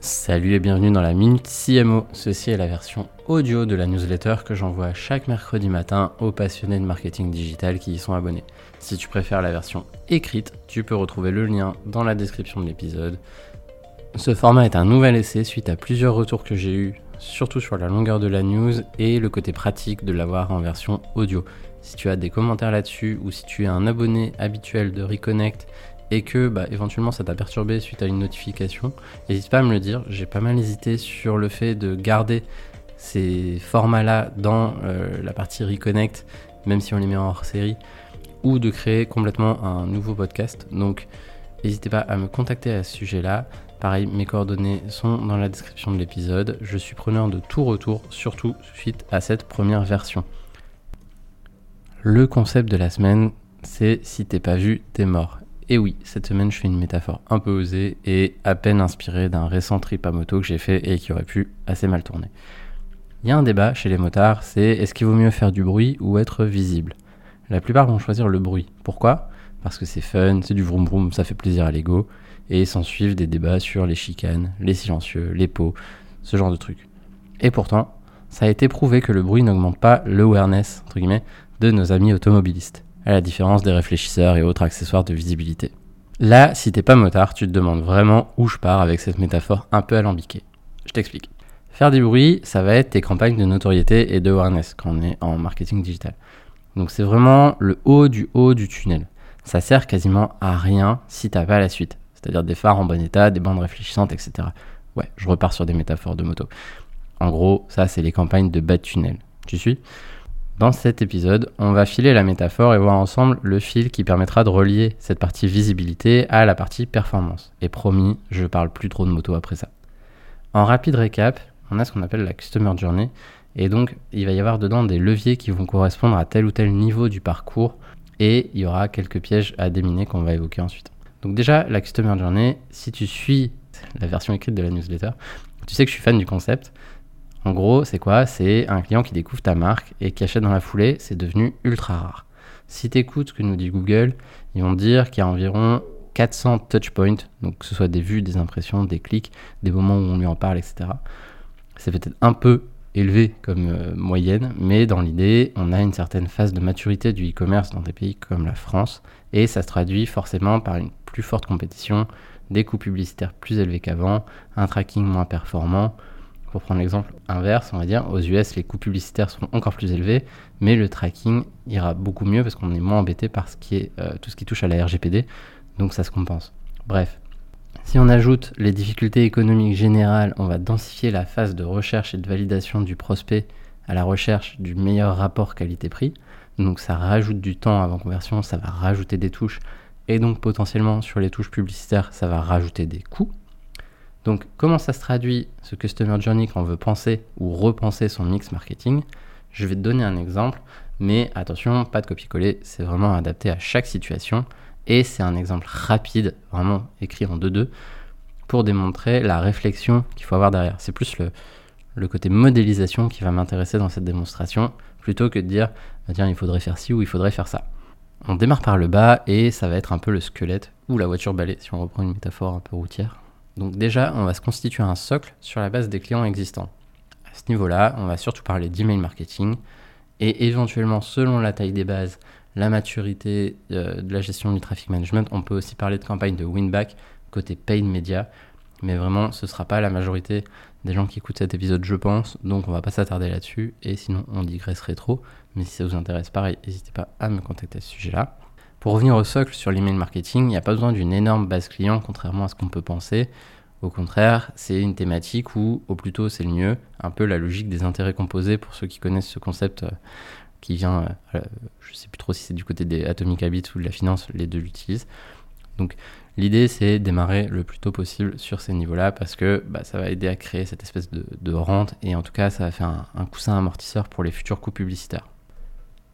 Salut et bienvenue dans la Minute CMO. Ceci est la version audio de la newsletter que j'envoie chaque mercredi matin aux passionnés de marketing digital qui y sont abonnés. Si tu préfères la version écrite, tu peux retrouver le lien dans la description de l'épisode. Ce format est un nouvel essai suite à plusieurs retours que j'ai eus, surtout sur la longueur de la news et le côté pratique de l'avoir en version audio. Si tu as des commentaires là-dessus ou si tu es un abonné habituel de Reconnect et que bah, éventuellement ça t'a perturbé suite à une notification, n'hésite pas à me le dire. J'ai pas mal hésité sur le fait de garder ces formats-là dans euh, la partie Reconnect, même si on les met en hors série, ou de créer complètement un nouveau podcast. Donc n'hésitez pas à me contacter à ce sujet-là. Pareil, mes coordonnées sont dans la description de l'épisode. Je suis preneur de tout retour, surtout suite à cette première version. Le concept de la semaine, c'est si t'es pas vu, t'es mort. Et oui, cette semaine, je fais une métaphore un peu osée et à peine inspirée d'un récent trip à moto que j'ai fait et qui aurait pu assez mal tourner. Il y a un débat chez les motards, c'est est-ce qu'il vaut mieux faire du bruit ou être visible? La plupart vont choisir le bruit. Pourquoi? Parce que c'est fun, c'est du vroom vroom, ça fait plaisir à l'ego, et s'en suivent des débats sur les chicanes, les silencieux, les pots, ce genre de trucs. Et pourtant, ça a été prouvé que le bruit n'augmente pas l'awareness, entre guillemets, de nos amis automobilistes à la différence des réfléchisseurs et autres accessoires de visibilité. Là, si t'es pas motard, tu te demandes vraiment où je pars avec cette métaphore un peu alambiquée. Je t'explique. Faire du bruit, ça va être tes campagnes de notoriété et de awareness quand on est en marketing digital. Donc c'est vraiment le haut du haut du tunnel. Ça sert quasiment à rien si t'as pas la suite. C'est-à-dire des phares en bon état, des bandes réfléchissantes, etc. Ouais, je repars sur des métaphores de moto. En gros, ça c'est les campagnes de bas de tunnel. Tu suis? Dans cet épisode, on va filer la métaphore et voir ensemble le fil qui permettra de relier cette partie visibilité à la partie performance. Et promis, je parle plus trop de moto après ça. En rapide récap, on a ce qu'on appelle la Customer Journey. Et donc, il va y avoir dedans des leviers qui vont correspondre à tel ou tel niveau du parcours. Et il y aura quelques pièges à déminer qu'on va évoquer ensuite. Donc déjà, la Customer Journey, si tu suis la version écrite de la newsletter, tu sais que je suis fan du concept. En gros, c'est quoi? C'est un client qui découvre ta marque et qui achète dans la foulée, c'est devenu ultra rare. Si tu écoutes ce que nous dit Google, ils vont dire qu'il y a environ 400 touchpoints, donc que ce soit des vues, des impressions, des clics, des moments où on lui en parle, etc. C'est peut-être un peu élevé comme euh, moyenne, mais dans l'idée, on a une certaine phase de maturité du e-commerce dans des pays comme la France, et ça se traduit forcément par une plus forte compétition, des coûts publicitaires plus élevés qu'avant, un tracking moins performant, pour prendre l'exemple inverse, on va dire, aux US, les coûts publicitaires seront encore plus élevés, mais le tracking ira beaucoup mieux parce qu'on est moins embêté par euh, tout ce qui touche à la RGPD, donc ça se compense. Bref, si on ajoute les difficultés économiques générales, on va densifier la phase de recherche et de validation du prospect à la recherche du meilleur rapport qualité-prix. Donc ça rajoute du temps avant conversion, ça va rajouter des touches, et donc potentiellement sur les touches publicitaires, ça va rajouter des coûts. Donc, comment ça se traduit ce Customer Journey quand on veut penser ou repenser son mix marketing? Je vais te donner un exemple, mais attention, pas de copier-coller, c'est vraiment adapté à chaque situation et c'est un exemple rapide, vraiment écrit en 2-2, pour démontrer la réflexion qu'il faut avoir derrière. C'est plus le, côté modélisation qui va m'intéresser dans cette démonstration, plutôt que de dire, bah, tiens, il faudrait faire ci ou il faudrait faire ça. On démarre par le bas et ça va être un peu le squelette ou la voiture balai, si on reprend une métaphore un peu routière. Donc déjà, on va se constituer un socle sur la base des clients existants. À ce niveau-là, on va surtout parler d'email marketing et éventuellement, selon la taille des bases, la maturité euh, de la gestion du traffic management, on peut aussi parler de campagne de win-back côté paid media. Mais vraiment, ce ne sera pas la majorité des gens qui écoutent cet épisode, je pense. Donc, on va pas s'attarder là-dessus. Et sinon, on digresserait trop. Mais si ça vous intéresse, pareil, n'hésitez pas à me contacter à ce sujet-là. Pour revenir au socle sur l'email marketing, il n'y a pas besoin d'une énorme base client, contrairement à ce qu'on peut penser. Au contraire, c'est une thématique où, au plus tôt, c'est le mieux. Un peu la logique des intérêts composés, pour ceux qui connaissent ce concept euh, qui vient, euh, je ne sais plus trop si c'est du côté des Atomic Habits ou de la finance, les deux l'utilisent. Donc l'idée, c'est démarrer le plus tôt possible sur ces niveaux-là parce que bah, ça va aider à créer cette espèce de, rente et en tout cas, ça va faire un, un coussin amortisseur pour les futurs coûts publicitaires.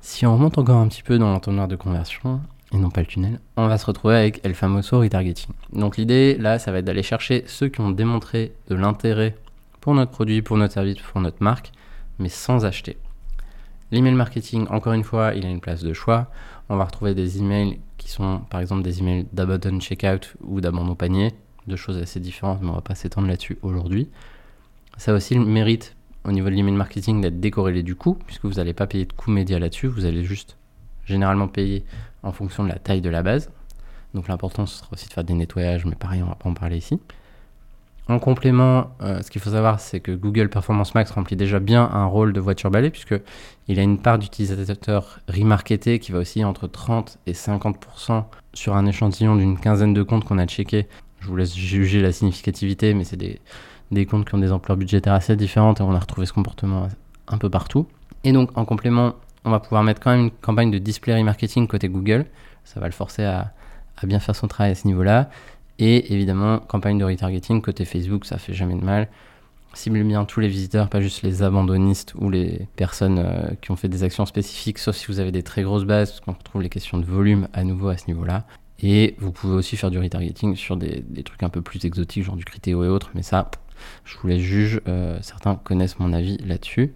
Si on remonte encore un petit peu dans l'entonnoir de conversion, et non pas le tunnel, on va se retrouver avec El Famoso Retargeting. Donc l'idée là, ça va être d'aller chercher ceux qui ont démontré de l'intérêt pour notre produit, pour notre service, pour notre marque, mais sans acheter. L'email marketing, encore une fois, il a une place de choix. On va retrouver des emails qui sont par exemple des emails d'abandon checkout ou d'abandon panier, deux choses assez différentes, mais on va pas s'étendre là-dessus aujourd'hui. Ça aussi le mérite au niveau de l'email marketing d'être décorrélé du coût, puisque vous n'allez pas payer de coût média là-dessus, vous allez juste généralement payer en fonction de la taille de la base. Donc l'important ce sera aussi de faire des nettoyages, mais pareil, on va pas en parler ici. En complément, euh, ce qu'il faut savoir, c'est que Google Performance Max remplit déjà bien un rôle de voiture balai, puisqu'il a une part d'utilisateurs remarketés qui va aussi entre 30 et 50% sur un échantillon d'une quinzaine de comptes qu'on a checké. Je vous laisse juger la significativité, mais c'est des, des comptes qui ont des ampleurs budgétaires assez différentes et on a retrouvé ce comportement un peu partout. Et donc, en complément, on va pouvoir mettre quand même une campagne de display remarketing côté Google. Ça va le forcer à, bien faire son travail à ce niveau-là. Et évidemment, campagne de retargeting côté Facebook, ça fait jamais de mal. Cible bien tous les visiteurs, pas juste les abandonnistes ou les personnes euh, qui ont fait des actions spécifiques, sauf si vous avez des très grosses bases, parce qu'on retrouve les questions de volume à nouveau à ce niveau-là. Et vous pouvez aussi faire du retargeting sur des, trucs un peu plus exotiques, genre du Criteo et autres, mais ça, je vous laisse juge, euh, certains connaissent mon avis là-dessus.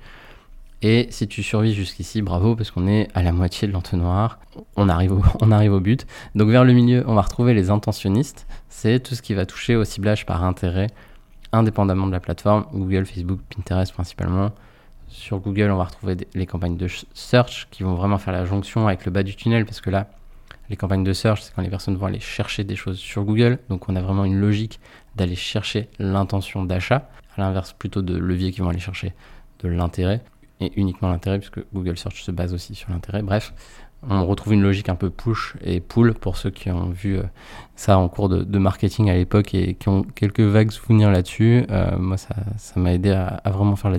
Et si tu survis jusqu'ici, bravo, parce qu'on est à la moitié de l'entonnoir. On arrive, au, on arrive au but. Donc vers le milieu, on va retrouver les intentionnistes. C'est tout ce qui va toucher au ciblage par intérêt, indépendamment de la plateforme, Google, Facebook, Pinterest principalement. Sur Google, on va retrouver les campagnes de search qui vont vraiment faire la jonction avec le bas du tunnel, parce que là, les campagnes de search, c'est quand les personnes vont aller chercher des choses sur Google. Donc on a vraiment une logique d'aller chercher l'intention d'achat, à l'inverse plutôt de leviers qui vont aller chercher de l'intérêt et uniquement l'intérêt, puisque Google Search se base aussi sur l'intérêt. Bref, on retrouve une logique un peu push et pull pour ceux qui ont vu euh, ça en cours de, marketing à l'époque et qui ont quelques vagues souvenirs là-dessus. Euh, moi, ça, m'a aidé à, vraiment faire la,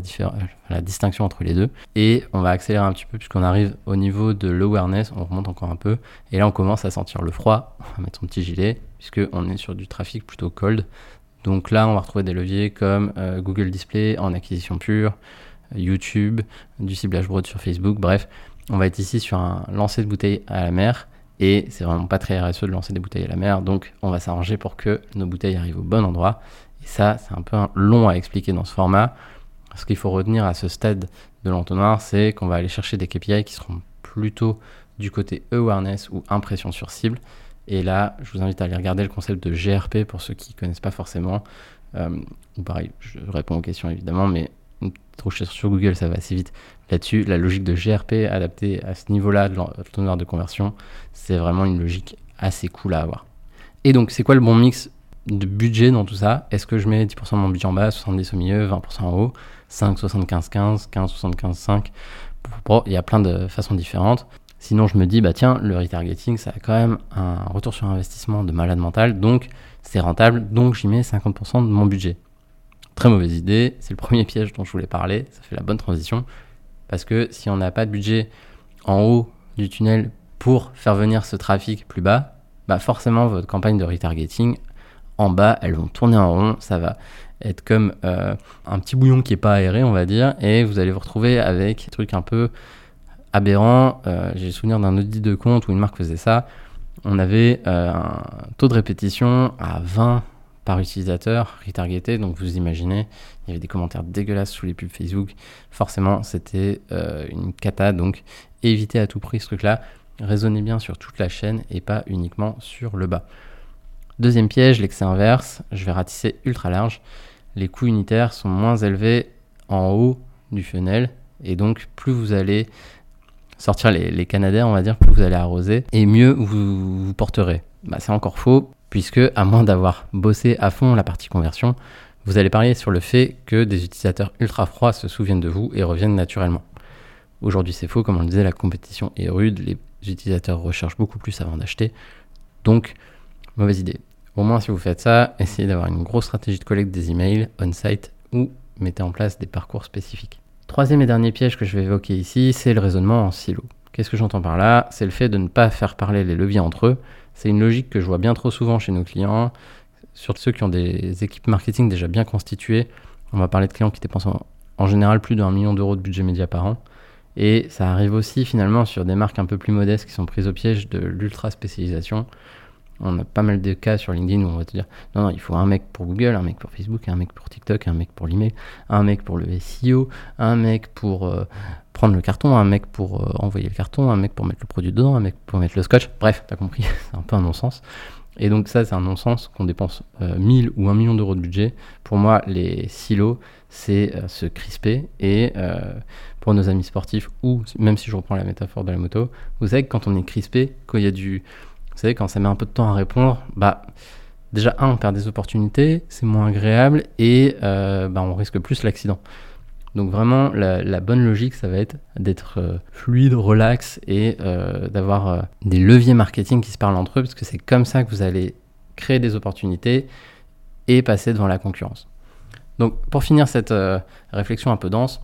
la distinction entre les deux. Et on va accélérer un petit peu puisqu'on arrive au niveau de l'awareness, on remonte encore un peu. Et là, on commence à sentir le froid. On va mettre son petit gilet puisqu'on est sur du trafic plutôt cold. Donc là, on va retrouver des leviers comme euh, Google Display en acquisition pure, YouTube, du ciblage broad sur Facebook, bref, on va être ici sur un lancer de bouteilles à la mer et c'est vraiment pas très RSE de lancer des bouteilles à la mer, donc on va s'arranger pour que nos bouteilles arrivent au bon endroit. Et ça, c'est un peu long à expliquer dans ce format. Ce qu'il faut retenir à ce stade de l'entonnoir, c'est qu'on va aller chercher des KPI qui seront plutôt du côté awareness ou impression sur cible. Et là, je vous invite à aller regarder le concept de GRP pour ceux qui ne connaissent pas forcément. Euh, pareil, je réponds aux questions évidemment, mais trop cher sur Google, ça va assez vite. Là-dessus, la logique de GRP adaptée à ce niveau-là de l'entonnoir de conversion, c'est vraiment une logique assez cool à avoir. Et donc, c'est quoi le bon mix de budget dans tout ça? Est-ce que je mets 10% de mon budget en bas, 70 au milieu, 20% en haut, 5, 75, 15, 15, 75, 5 Il y a plein de façons différentes. Sinon, je me dis, bah tiens, le retargeting, ça a quand même un retour sur investissement de malade mental, donc c'est rentable, donc j'y mets 50% de mon budget. Très mauvaise idée, c'est le premier piège dont je voulais parler, ça fait la bonne transition, parce que si on n'a pas de budget en haut du tunnel pour faire venir ce trafic plus bas, bah forcément votre campagne de retargeting en bas, elles vont tourner en rond, ça va être comme euh, un petit bouillon qui n'est pas aéré, on va dire, et vous allez vous retrouver avec des trucs un peu aberrants. Euh, j'ai le souvenir d'un audit de compte où une marque faisait ça. On avait euh, un taux de répétition à 20 par utilisateur, retargeté. Donc vous imaginez, il y avait des commentaires dégueulasses sous les pubs Facebook. Forcément, c'était euh, une cata. Donc évitez à tout prix ce truc-là. Raisonnez bien sur toute la chaîne et pas uniquement sur le bas. Deuxième piège, l'excès inverse. Je vais ratisser ultra large. Les coûts unitaires sont moins élevés en haut du funnel. Et donc, plus vous allez sortir les, canadaires, on va dire, plus vous allez arroser, et mieux vous vous porterez. Bah, c'est encore faux puisque à moins d'avoir bossé à fond la partie conversion, vous allez parier sur le fait que des utilisateurs ultra froids se souviennent de vous et reviennent naturellement. Aujourd'hui c'est faux, comme on le disait, la compétition est rude, les utilisateurs recherchent beaucoup plus avant d'acheter, donc mauvaise idée. Au moins si vous faites ça, essayez d'avoir une grosse stratégie de collecte des emails on-site ou mettez en place des parcours spécifiques. Troisième et dernier piège que je vais évoquer ici, c'est le raisonnement en silo. Qu'est-ce que j'entends par là? C'est le fait de ne pas faire parler les leviers entre eux, c'est une logique que je vois bien trop souvent chez nos clients, surtout ceux qui ont des équipes marketing déjà bien constituées. On va parler de clients qui dépensent en, général plus d'un million d'euros de budget média par an. Et ça arrive aussi finalement sur des marques un peu plus modestes qui sont prises au piège de l'ultra spécialisation. On a pas mal de cas sur LinkedIn où on va te dire non, non, il faut un mec pour Google, un mec pour Facebook, un mec pour TikTok, un mec pour l'email, un mec pour le SEO, un mec pour euh, prendre le carton, un mec pour euh, envoyer le carton, un mec pour mettre le produit dedans, un mec pour mettre le scotch. Bref, t'as compris, c'est un peu un non-sens. Et donc ça, c'est un non-sens qu'on dépense 1000 ou 1 million d'euros de budget. Pour moi, les silos, c'est se crisper. Et pour nos amis sportifs, ou même si je reprends la métaphore de la moto, vous savez que quand on est crispé, quand il y a du... Vous savez, quand ça met un peu de temps à répondre, bah déjà, un, on perd des opportunités, c'est moins agréable, et bah, on risque plus l'accident. Donc vraiment, la, bonne logique, ça va être d'être euh, fluide, relax et euh, d'avoir euh, des leviers marketing qui se parlent entre eux, parce que c'est comme ça que vous allez créer des opportunités et passer devant la concurrence. Donc pour finir cette réflexion un peu dense,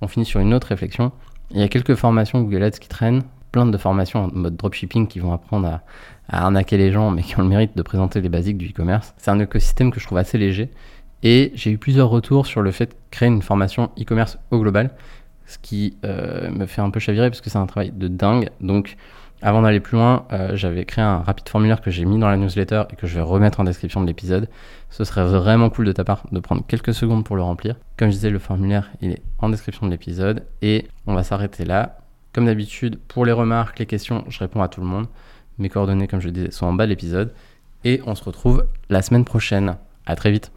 on finit sur une autre réflexion. Il y a quelques formations Google Ads qui traînent, plein de formations en mode dropshipping qui vont apprendre à, arnaquer les gens, mais qui ont le mérite de présenter les basiques du e-commerce. C'est un écosystème que je trouve assez léger et j'ai eu plusieurs retours sur le fait de créer une formation e-commerce au global, ce qui euh, me fait un peu chavirer parce que c'est un travail de dingue. Donc, avant d'aller plus loin, euh, j'avais créé un rapide formulaire que j'ai mis dans la newsletter et que je vais remettre en description de l'épisode. Ce serait vraiment cool de ta part de prendre quelques secondes pour le remplir. Comme je disais, le formulaire, il est en description de l'épisode et on va s'arrêter là. Comme d'habitude, pour les remarques, les questions, je réponds à tout le monde. Mes coordonnées, comme je le disais, sont en bas de l'épisode. Et on se retrouve la semaine prochaine. À très vite.